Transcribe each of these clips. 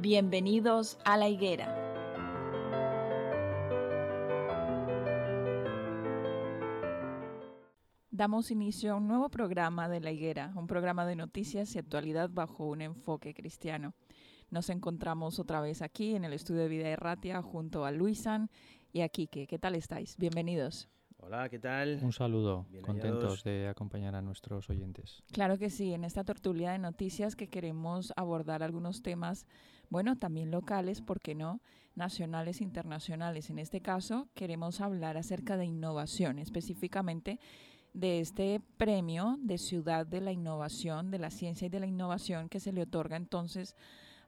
Bienvenidos a la higuera. Damos inicio a un nuevo programa de La Higuera, un programa de noticias y actualidad bajo un enfoque cristiano. Nos encontramos otra vez aquí en el estudio de Vida Erratia junto a Luisan y a Quique. ¿Qué tal estáis? Bienvenidos. Hola, ¿qué tal? Un saludo, contentos de acompañar a nuestros oyentes. Claro que sí, en esta tertulia de noticias que queremos abordar algunos temas, bueno, también locales, ¿por qué no? Nacionales, internacionales. En este caso, queremos hablar acerca de innovación, específicamente de este premio de Ciudad de la Innovación, de la Ciencia y de la Innovación que se le otorga entonces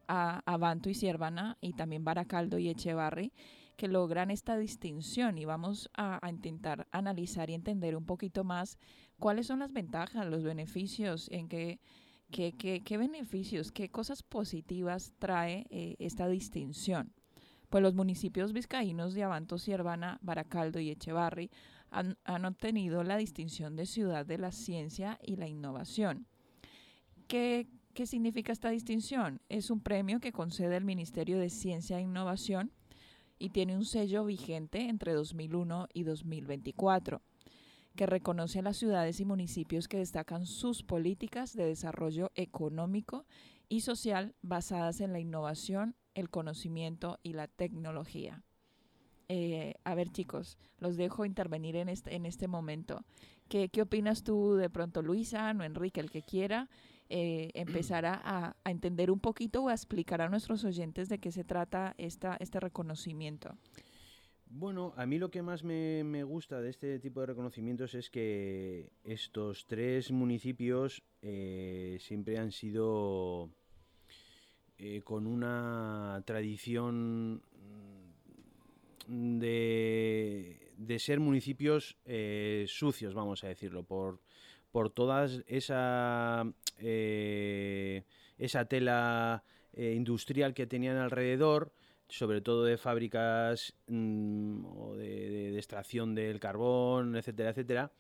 a Avanto y Siervana y también Baracaldo y Echevarri, que logran esta distinción y vamos a, intentar analizar y entender un poquito más cuáles son las ventajas, los beneficios, en qué, qué, qué, beneficios, qué cosas positivas trae eh, esta distinción. Pues los municipios vizcaínos de Avanto, Siervana, Baracaldo y Echevarri han, obtenido la distinción de Ciudad de la Ciencia y la Innovación. ¿Qué, ¿Qué significa esta distinción? Es un premio que concede el Ministerio de Ciencia e Innovación y tiene un sello vigente entre 2001 y 2024 que reconoce a las ciudades y municipios que destacan sus políticas de desarrollo económico y social basadas en la innovación, el conocimiento y la tecnología. Eh, a ver chicos, los dejo intervenir en este, en este momento. ¿Qué, ¿Qué opinas tú de pronto, Luisa o Enrique, el que quiera, eh, empezar a, a, entender un poquito o a explicar a nuestros oyentes de qué se trata esta, este reconocimiento? Bueno, a mí lo que más me, me, gusta de este tipo de reconocimientos es que estos tres municipios eh, siempre han sido con una tradición de, de ser municipios eh, sucios, vamos a decirlo, por, por toda esa, eh, esa tela eh, industrial que tenían alrededor, sobre todo de fábricas mm, o de, extracción del carbón, etcétera, etcétera.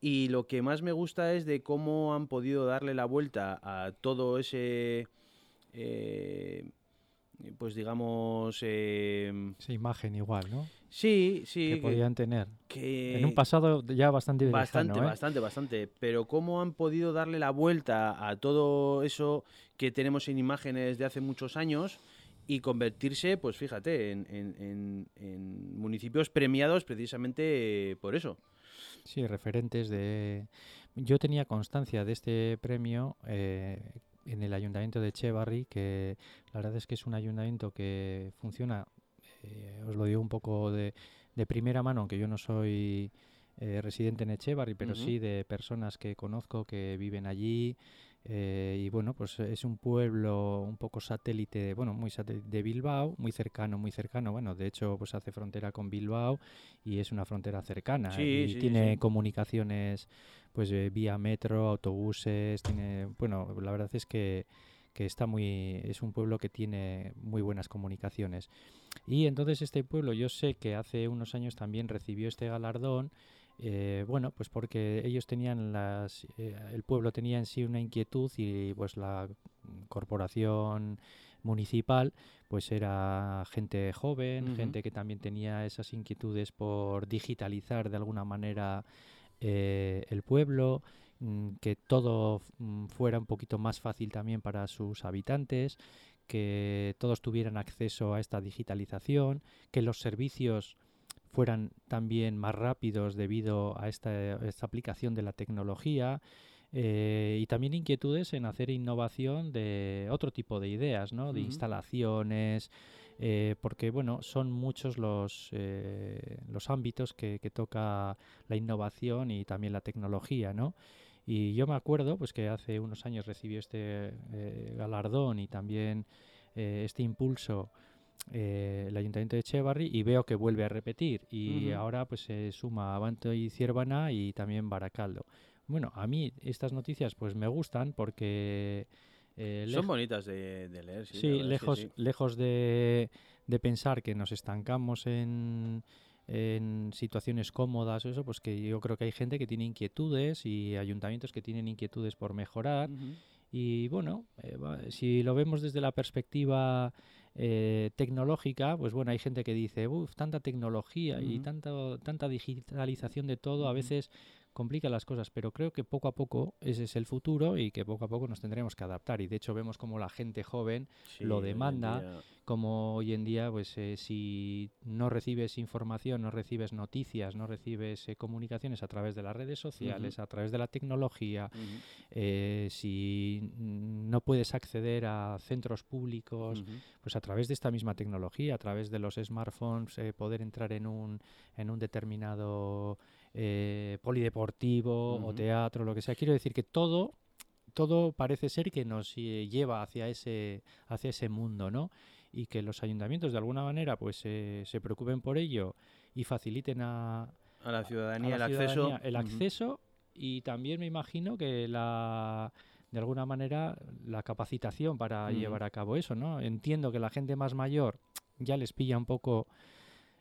Y lo que más me gusta es de cómo han podido darle la vuelta a todo ese pues digamos... Eh, Esa imagen igual, ¿no? Sí, sí. Que podían tener. Que... En un pasado ya bastante Bastante, ¿eh? bastante, bastante. Pero cómo han podido darle la vuelta a todo eso que tenemos en imágenes de hace muchos años y convertirse, pues fíjate, en, municipios premiados precisamente por eso. Sí, referentes de... Yo tenía constancia de este premio eh, en el ayuntamiento de Chevarri, que la verdad es que es un ayuntamiento que funciona, eh, os lo digo un poco de, de, primera mano, aunque yo no soy eh, residente en Echevarri, pero sí de personas que conozco que viven allí. Eh, y bueno, pues es un pueblo un poco satélite, bueno, muy satélite de Bilbao, muy cercano, muy cercano. Bueno, de hecho, pues hace frontera con Bilbao y es una frontera cercana. y tiene comunicaciones, pues vía metro, autobuses, tiene, bueno, la verdad es que que está muy es un pueblo que tiene muy buenas comunicaciones y entonces este pueblo yo sé que hace unos años también recibió este galardón eh, bueno pues porque ellos tenían las eh, el pueblo tenía en sí una inquietud y pues la corporación municipal pues era gente joven gente que también tenía esas inquietudes por digitalizar de alguna manera eh, el pueblo Mm, que todo mm, fuera un poquito más fácil también para sus habitantes, que todos tuvieran acceso a esta digitalización, que los servicios fueran también más rápidos debido a esta, aplicación de la tecnología eh, y también inquietudes en hacer innovación de otro tipo de ideas, ¿no? de instalaciones, eh, porque bueno, son muchos los, eh, los ámbitos que, que, toca la innovación y también la tecnología, ¿no? Y yo me acuerdo pues que hace unos años recibió este galardón y también este impulso eh, el Ayuntamiento de Echevarri y veo que vuelve a repetir y ahora pues se suma Avanto y Ciervana y también Baracaldo. Bueno, a mí estas noticias pues me gustan porque... Son bonitas de, leer, sí. sí lejos, lejos de, de pensar que nos estancamos en en situaciones cómodas, eso, pues que yo creo que hay gente que tiene inquietudes y ayuntamientos que tienen inquietudes por mejorar. Y bueno, eh, si lo vemos desde la perspectiva eh, tecnológica, pues bueno, hay gente que dice, uff, tanta tecnología y tanta, tanta digitalización de todo, a veces complica las cosas, pero creo que poco a poco ese es el futuro y que poco a poco nos tendremos que adaptar. Y de hecho vemos como la gente joven lo demanda, como hoy en día, pues eh, si no recibes información, no recibes noticias, no recibes eh, comunicaciones a través de las redes sociales, a través de la tecnología, eh, si no puedes acceder a centros públicos, pues a través de esta misma tecnología, a través de los smartphones, poder entrar en un, en un determinado eh, polideportivo o teatro, lo que sea. Quiero decir que todo, todo parece ser que nos eh, lleva hacia ese, hacia ese mundo, ¿no? Y que los ayuntamientos de alguna manera pues se preocupen por ello y faciliten a, a la ciudadanía, el, acceso. el acceso y también me imagino que la de alguna manera la capacitación para llevar a cabo eso, ¿no? Entiendo que la gente más mayor ya les pilla un poco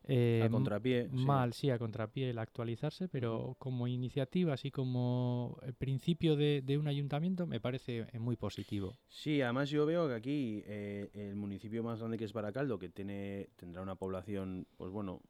eh, a contrapié. Mal, sí. a contrapié el actualizarse, pero como iniciativa, así como el principio de, un ayuntamiento, me parece eh, muy positivo. Sí, además yo veo que aquí eh, el municipio más grande que es Baracaldo, que tiene tendrá una población, pues bueno,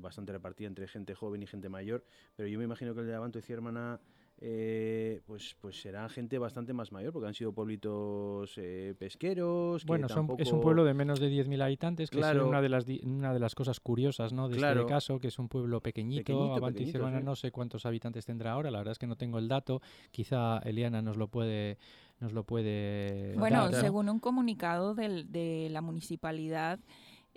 bastante repartida entre gente joven y gente mayor, pero yo me imagino que el de Avanto y Ciermana eh, pues, pues será gente bastante más mayor, porque han sido pueblitos eh, pesqueros. Bueno, es un pueblo de menos de 10.000 habitantes, que es una de, las una de las cosas curiosas ¿no? de este caso, que es un pueblo pequeñito. pequeñito no sé cuántos habitantes tendrá ahora, la verdad es que no tengo el dato. Quizá Eliana nos lo puede nos lo puede bueno según un comunicado del, de la municipalidad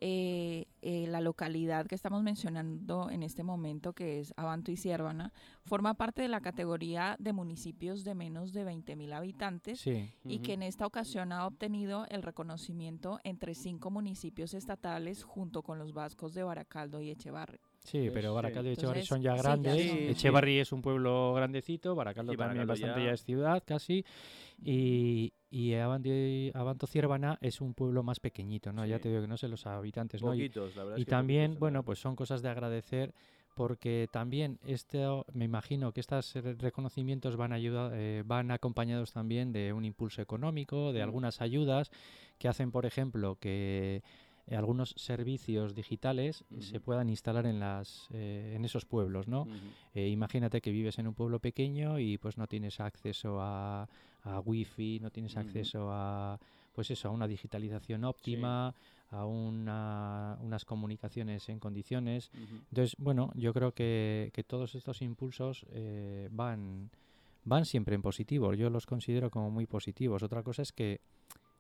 eh, eh, la localidad que estamos mencionando en este momento, que es Abanto y Ciervana, forma parte de la categoría de municipios de menos de 20.000 habitantes y que en esta ocasión ha obtenido el reconocimiento entre cinco municipios estatales junto con los vascos de Baracaldo y Echevarri. Sí, pero Baracaldo y Echevarri son ya grandes. Echevarri es un pueblo grandecito, Baracaldo también bastante ya... es ciudad casi. Y, y Abanto, Ciervana es un pueblo más pequeñito, ¿no? Ya te digo que no sé los habitantes, ¿no? y, la verdad y también, bueno, pues son cosas de agradecer porque también este, me imagino que estos reconocimientos van, ayuda, eh, van acompañados también de un impulso económico, de mm. algunas ayudas que hacen, por ejemplo, que eh, algunos servicios digitales se puedan instalar en las eh, en esos pueblos no eh, imagínate que vives en un pueblo pequeño y pues no tienes acceso a, a wifi no tienes acceso a pues eso a una digitalización óptima a una, unas comunicaciones en condiciones. Entonces bueno yo creo que, que todos estos impulsos van van siempre en positivo. Yo los considero como muy positivos. Otra cosa es que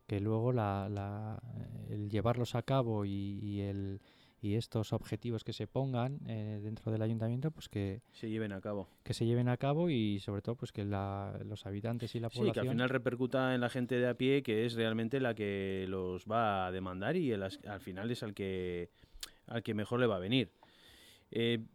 que luego la, la, el llevarlos a cabo y, el, y estos objetivos que se pongan eh, dentro del ayuntamiento pues que se lleven a cabo. que se lleven a cabo y sobre todo pues que la, los habitantes y la población sí que al final repercuta en la gente de a pie que es realmente la que los va a demandar y al final es al que al que mejor le va a venir. Eh,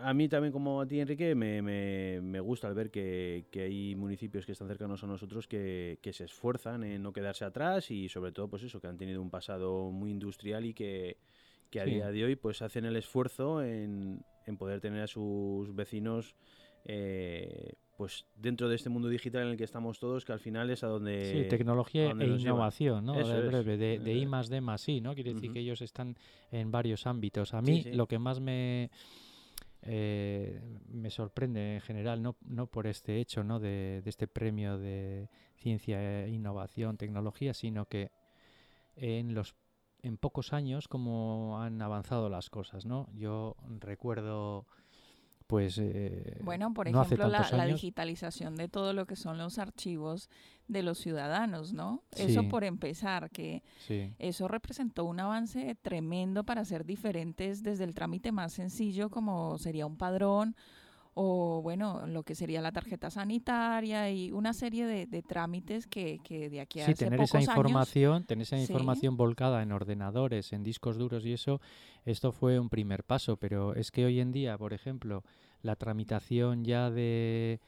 a mí también como a ti, Enrique, me, me, me gusta al ver que, que, hay municipios que están cercanos a nosotros que, que, se esfuerzan en no quedarse atrás y sobre todo pues eso, que han tenido un pasado muy industrial y que, que a sí. día de hoy pues hacen el esfuerzo en, en poder tener a sus vecinos eh, pues dentro de este mundo digital en el que estamos todos, que al final es a donde... Sí, tecnología e innovación, ¿no? de, breve, de, de, I más D más sí, ¿no? Quiere decir uh -huh. que ellos están en varios ámbitos. A mí sí, sí. lo que más me... Eh, me sorprende en general, no, no por este hecho ¿no? de, de este premio de ciencia, innovación, tecnología, sino que en los en pocos años cómo han avanzado las cosas, ¿no? Yo recuerdo pues eh, bueno por no ejemplo la, digitalización de todo lo que son los archivos de los ciudadanos no sí. eso por empezar que sí. eso representó un avance tremendo para ser diferentes desde el trámite más sencillo como sería un padrón o bueno, lo que sería la tarjeta sanitaria y una serie de, de trámites que, que, de aquí a sí, hace tener pocos esa información, años, tener esa sí. información volcada en ordenadores, en discos duros y eso, esto fue un primer paso, pero es que hoy en día, por ejemplo, la tramitación ya de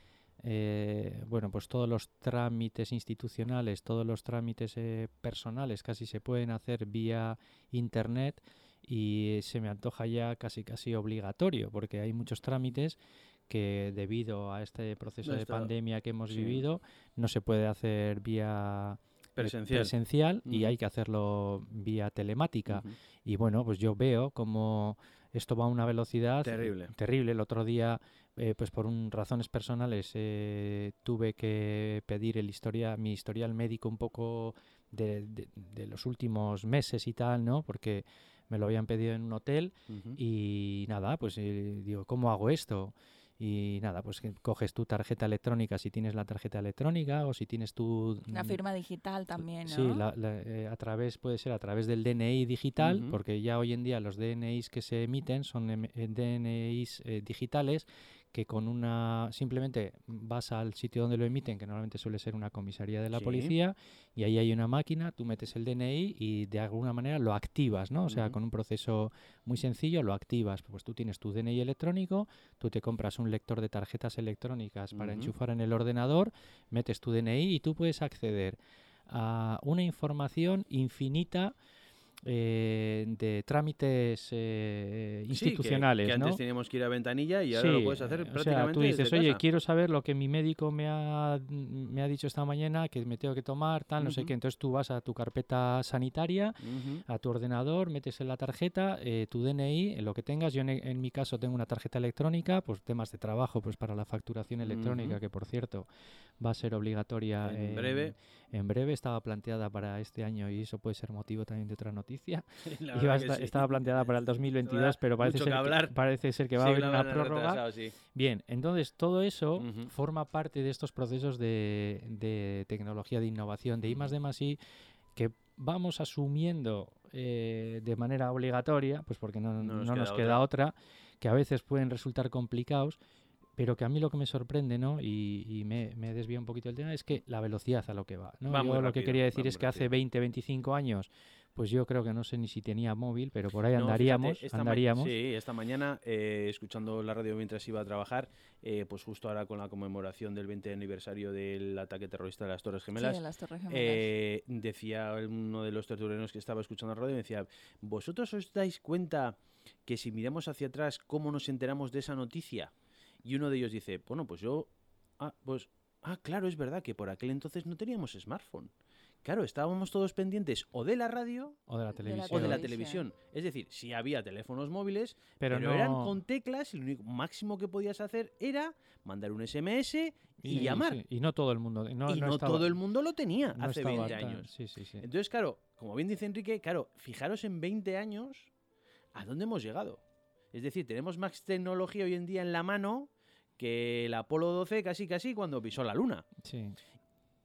eh, bueno, pues todos los trámites institucionales, todos los trámites eh, personales casi se pueden hacer vía internet y se me antoja ya casi casi obligatorio porque hay muchos trámites que debido a este proceso no de pandemia que hemos sí. vivido no se puede hacer vía presencial, presencial uh -huh. y hay que hacerlo vía telemática. Uh -huh. Y bueno, pues yo veo como esto va a una velocidad terrible. terrible. El otro día, eh, pues por un, razones personales, eh, tuve que pedir el historia, mi historial médico un poco de, de, de, los últimos meses y tal, ¿no? Porque me lo habían pedido en un hotel uh -huh. y nada, pues eh, digo, ¿cómo hago esto? Y nada, pues que coges tu tarjeta electrónica si tienes la tarjeta electrónica o si tienes tu... La firma digital también, ¿no? Sí, la, la, eh, a través, puede ser a través del DNI digital, uh -huh. porque ya hoy en día los DNIs que se emiten son em, eh, DNIs eh, digitales que con una simplemente vas al sitio donde lo emiten, que normalmente suele ser una comisaría de la sí. policía, y ahí hay una máquina, tú metes el DNI y de alguna manera lo activas, ¿no? O sea, uh -huh. con un proceso muy sencillo lo activas. Pues tú tienes tu DNI electrónico, tú te compras un lector de tarjetas electrónicas para uh -huh. enchufar en el ordenador, metes tu DNI y tú puedes acceder a una información infinita eh, de trámites eh, institucionales. Sí, que, que ¿no? antes teníamos que ir a ventanilla y ahora sí, lo puedes hacer o prácticamente. Sea, tú dices, oye, casa. quiero saber lo que mi médico me ha, me ha dicho esta mañana, que me tengo que tomar, tal, uh -huh. no sé qué. Entonces tú vas a tu carpeta sanitaria, uh -huh. a tu ordenador, metes en la tarjeta eh, tu DNI, lo que tengas. Yo en, en, mi caso tengo una tarjeta electrónica, pues temas de trabajo, pues para la facturación electrónica, uh -huh. que por cierto va a ser obligatoria en, en breve. En breve estaba planteada para este año y eso puede ser motivo también de otra noticia. Iba, sí. Estaba planteada para el 2022, pero parece ser, que, parece ser, que, va sí, a haber una prórroga. Sí. Bien, entonces todo eso uh -huh. forma parte de estos procesos de, de, tecnología, de innovación, de I más D más I, que vamos asumiendo eh, de manera obligatoria, pues porque no, no nos, no queda, nos queda otra. otra, que a veces pueden resultar complicados, pero que a mí lo que me sorprende, ¿no? Y, y me, me desvía un poquito el tema, es que la velocidad a lo que va. ¿no? va Yo lo rápido, que quería decir es que hace 20, 25 años, pues yo creo que no sé ni si tenía móvil, pero por ahí no, andaríamos. Fíjate, esta andaríamos. Sí, esta mañana, eh, escuchando la radio mientras iba a trabajar, eh, pues justo ahora con la conmemoración del 20 aniversario del ataque terrorista de las Torres Gemelas, sí, de las Torres Gemelas. Eh, decía uno de los tertulianos que estaba escuchando la radio, me decía, ¿vosotros os dais cuenta que si miramos hacia atrás, cómo nos enteramos de esa noticia? Y uno de ellos dice, bueno, pues yo, ah, pues, ah, claro, es verdad que por aquel entonces no teníamos smartphone. Claro, estábamos todos pendientes o de la radio o de la televisión. O de la televisión. Es decir, si había teléfonos móviles, pero, pero no... eran con teclas y lo único máximo que podías hacer era mandar un SMS y sí, llamar. Sí. Y no todo el mundo. No, y no, no estaba, todo el mundo lo tenía hace 20 tan, años. Sí, sí, sí. Entonces, claro, como bien dice Enrique, claro, fijaros en 20 años a dónde hemos llegado. Es decir, tenemos más tecnología hoy en día en la mano que el Apolo 12 casi casi cuando pisó la Luna. Sí.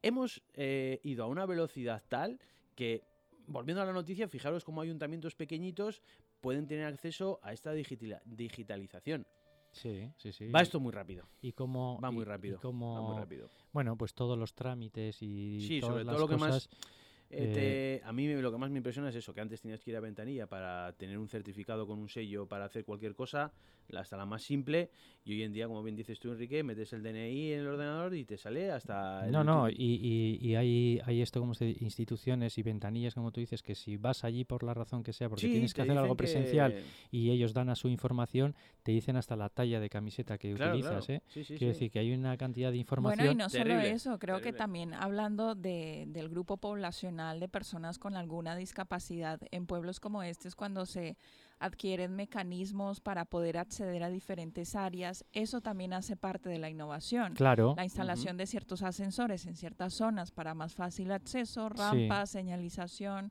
Hemos eh, ido a una velocidad tal que, volviendo a la noticia, fijaros cómo ayuntamientos pequeñitos pueden tener acceso a esta digitalización. Sí, sí, sí. Va esto muy rápido. Y cómo va muy rápido. Y cómo, va muy rápido. Bueno, pues todos los trámites y sí, todas sobre las todo lo cosas... que más Eh, a mí lo que más me impresiona es eso, que antes tenías que ir a ventanilla para tener un certificado con un sello para hacer cualquier cosa, hasta la más simple, y hoy en día, como bien dices tú, Enrique, metes el DNI en el ordenador y te sale hasta... no, no, y, y, hay, hay esto como se, instituciones y ventanillas, como tú dices, que si vas allí por la razón que sea, porque tienes que hacer algo presencial y ellos dan a su información, te dicen hasta la talla de camiseta que utilizas. ¿eh? Quiero decir que hay una cantidad de información. Bueno, y no solo eso, creo que también hablando de, del grupo poblacional de personas con alguna discapacidad en pueblos como este es cuando se adquieren mecanismos para poder acceder a diferentes áreas. Eso también hace parte de la innovación. Claro. La instalación de ciertos ascensores en ciertas zonas para más fácil acceso, rampas, señalización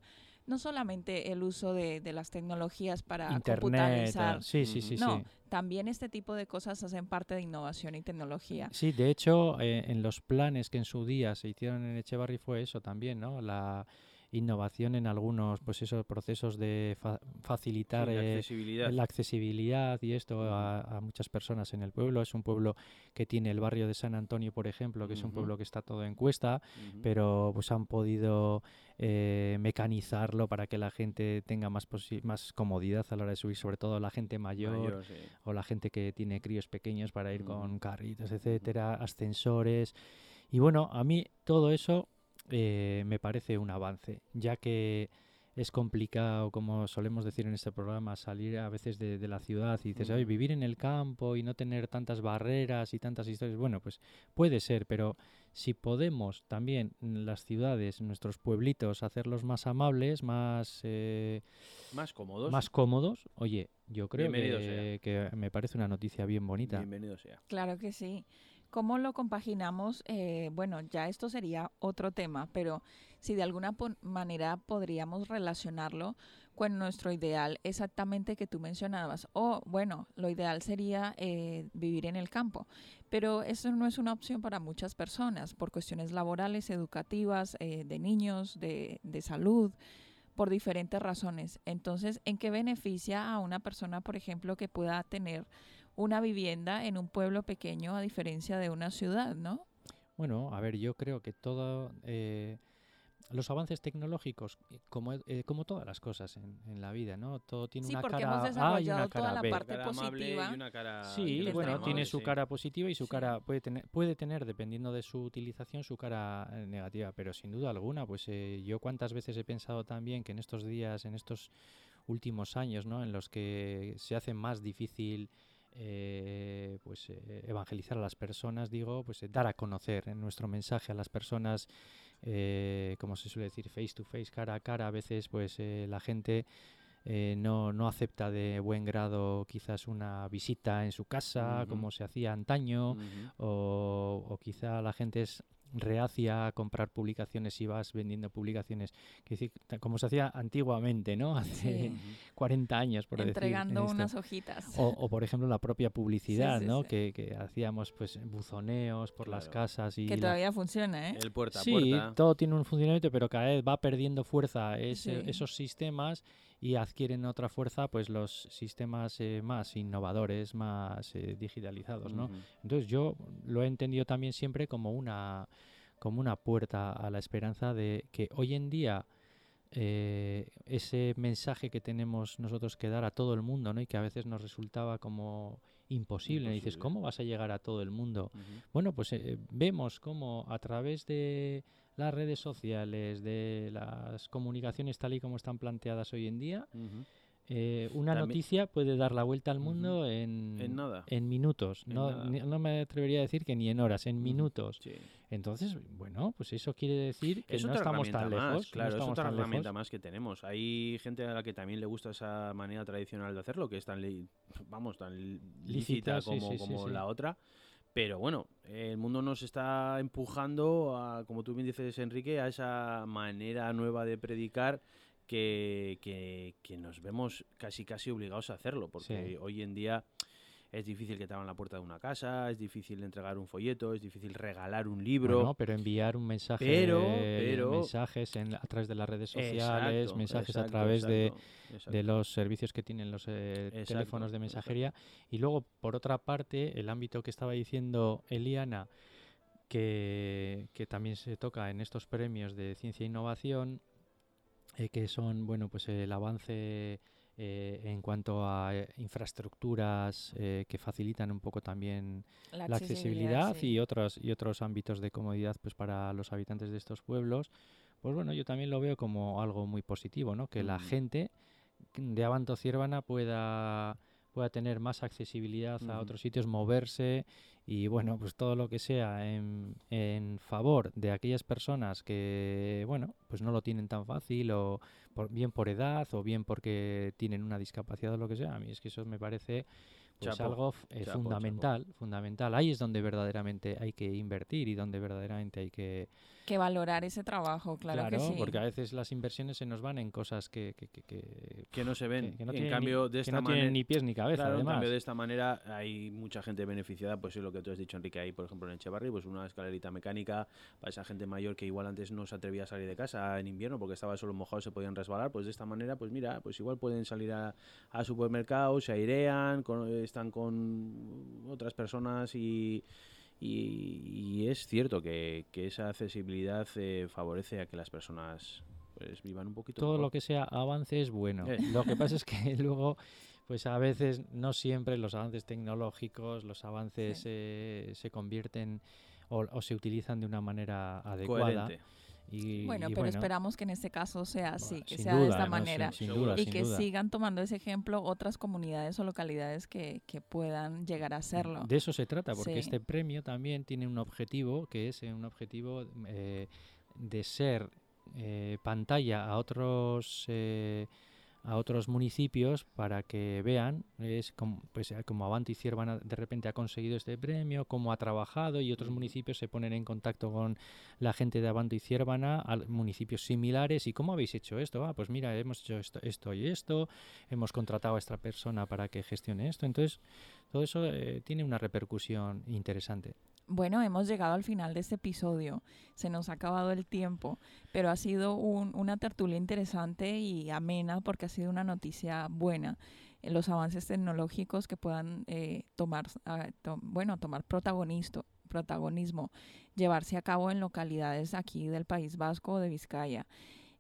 no solamente el uso de, las tecnologías para Internet, computarizar. Sí, sí, sí. No, también este tipo de cosas hacen parte de innovación y tecnología. Sí, de hecho, eh, en los planes que en su día se hicieron en Echevarri fue eso también, ¿no? La innovación en algunos pues esos procesos de facilitar la, eh, accesibilidad. la, accesibilidad. y esto a, muchas personas en el pueblo. Es un pueblo que tiene el barrio de San Antonio, por ejemplo, que es un pueblo que está todo en cuesta, pero pues han podido eh, mecanizarlo para que la gente tenga más, más comodidad a la hora de subir, sobre todo la gente mayor, o la gente que tiene críos pequeños para ir con carritos, etcétera, ascensores. Y bueno, a mí todo eso eh, me parece un avance, ya que es complicado, como solemos decir en este programa, salir a veces de, la ciudad y dices, vivir en el campo y no tener tantas barreras y tantas historias. Bueno, pues puede ser, pero si podemos también las ciudades, nuestros pueblitos, hacerlos más amables, más... Eh, más cómodos. Más cómodos, oye, yo creo que, que, me parece una noticia bien bonita. Bienvenido sea. Claro que sí. ¿Cómo lo compaginamos? Eh, bueno, ya esto sería otro tema, pero si de alguna manera podríamos relacionarlo con nuestro ideal exactamente que tú mencionabas. O bueno, lo ideal sería eh, vivir en el campo, pero eso no es una opción para muchas personas por cuestiones laborales, educativas, eh, de niños, de, de salud por diferentes razones. Entonces, ¿en qué beneficia a una persona, por ejemplo, que pueda tener una vivienda en un pueblo pequeño a diferencia de una ciudad, ¿no? Bueno, a ver, yo creo que todo... Eh, los avances tecnológicos, como, eh, como todas las cosas en, la vida, ¿no? Todo tiene una cara A y una cara la B. parte positiva. sí, bueno, tiene su cara positiva y su cara puede tener, puede tener, dependiendo de su utilización, su cara eh, negativa. Pero sin duda alguna, pues yo cuántas veces he pensado también que en estos días, en estos últimos años, ¿no? En los que se hace más difícil eh, pues eh, evangelizar a las personas, digo, pues eh, dar a conocer nuestro mensaje a las personas, como se suele decir, face to face, cara a cara. A veces, pues la gente no, no acepta de buen grado quizás una visita en su casa, como se hacía antaño, o, o, quizá la gente es reacia a comprar publicaciones y vas vendiendo publicaciones, como se hacía antiguamente, ¿no? Hace 40 años, por Entregando unas hojitas. O, por ejemplo, la propia publicidad, ¿no? Que, que, hacíamos pues buzoneos por las casas y... Que todavía funciona, ¿eh? El puerta a sí, todo tiene un funcionamiento, pero cada vez va perdiendo fuerza esos sistemas y adquieren otra fuerza pues los sistemas eh, más innovadores, más eh, digitalizados, ¿no? Entonces yo lo he entendido también siempre como una como una puerta a la esperanza de que hoy en día eh, ese mensaje que tenemos nosotros que dar a todo el mundo, ¿no? Y que a veces nos resultaba como imposible. Y dices, ¿cómo vas a llegar a todo el mundo? Bueno, pues vemos cómo a través de las redes sociales, de las comunicaciones tal y como están planteadas hoy en día, eh, una noticia puede dar la vuelta al mundo en, en, nada. en minutos. no, no, me atrevería a decir que ni en horas, en minutos. Entonces, bueno, pues eso quiere decir que no estamos tan lejos. Claro, es otra herramienta más que tenemos. Hay gente a la que también le gusta esa manera tradicional de hacerlo, que es tan, vamos, tan lícita, como, como la otra. Pero bueno, el mundo nos está empujando, a, como tú bien dices, Enrique, a esa manera nueva de predicar que, que, nos vemos casi casi obligados a hacerlo, porque hoy en día es difícil que te abran la puerta de una casa, es difícil entregar un folleto, es difícil regalar un libro. pero enviar un mensaje, pero, mensajes a través de las redes sociales, mensajes a través de, los servicios que tienen los eh, teléfonos de mensajería. Y luego, por otra parte, el ámbito que estaba diciendo Eliana, que, que también se toca en estos premios de ciencia e innovación, eh, que son bueno pues el avance eh, en cuanto a eh, infraestructuras que facilitan un poco también la, accesibilidad, y otros y otros ámbitos de comodidad pues para los habitantes de estos pueblos pues bueno yo también lo veo como algo muy positivo no que la gente de Abanto Ciervana pueda pueda tener más accesibilidad a otros sitios, moverse y bueno, pues todo lo que sea en, en, favor de aquellas personas que, bueno, pues no lo tienen tan fácil o por, bien por edad o bien porque tienen una discapacidad o lo que sea. A mí es que eso me parece pues algo eh, fundamental, fundamental. Ahí es donde verdaderamente hay que invertir y donde verdaderamente hay que que valorar ese trabajo, claro, que sí. porque a veces las inversiones se nos van en cosas que... Que, que, que, no se ven. Que, no en cambio, ni, de esta no manera... ni pies ni cabeza, además. En cambio, de esta manera hay mucha gente beneficiada, pues es lo que tú has dicho, Enrique, ahí, por ejemplo, en Echevarri, pues una escalerita mecánica para esa gente mayor que igual antes no se atrevía a salir de casa en invierno porque estaba solo mojado, se podían resbalar, pues de esta manera, pues mira, pues igual pueden salir a, a supermercados, se airean, están con otras personas y y, es cierto que, esa accesibilidad eh, favorece a que las personas pues vivan un poquito todo lo que sea avance es bueno. Eh. lo que pasa es que luego pues a veces no siempre los avances tecnológicos los avances eh, se convierten o, se utilizan de una manera adecuada bueno, pero esperamos que en este caso sea así, que sea de esta manera y que sigan tomando ese ejemplo otras comunidades o localidades que, que puedan llegar a hacerlo. De eso se trata, porque este premio también tiene un objetivo que es un objetivo eh, de ser eh, pantalla a otros eh, a otros municipios para que vean es como, pues, eh, como Avanti Ciervana de repente ha conseguido este premio, cómo ha trabajado y otros municipios se ponen en contacto con la gente de Avanti y Ciervana, municipios similares y cómo habéis hecho esto. Ah, pues mira, hemos hecho esto, esto y esto, hemos contratado a esta persona para que gestione esto. Entonces, todo eso eh, tiene una repercusión interesante. Bueno, hemos llegado al final de este episodio. Se nos ha acabado el tiempo, pero ha sido una tertulia interesante y amena porque ha sido una noticia buena. En los avances tecnológicos que puedan eh, tomar, ah, bueno, tomar protagonismo, llevarse a cabo en localidades aquí del País Vasco o de Vizcaya.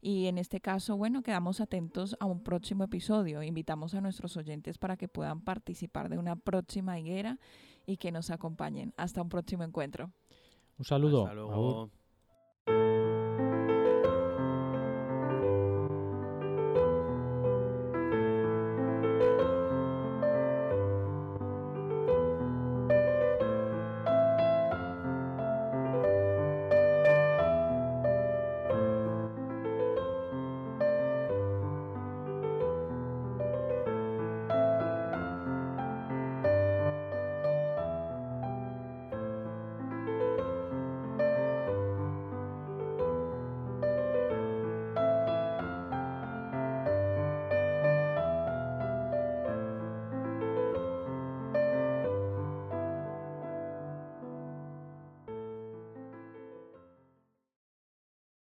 Y en este caso, bueno, quedamos atentos a un próximo episodio. Invitamos a nuestros oyentes para que puedan participar de una próxima higuera y que nos acompañen. Hasta un próximo encuentro. Un saludo.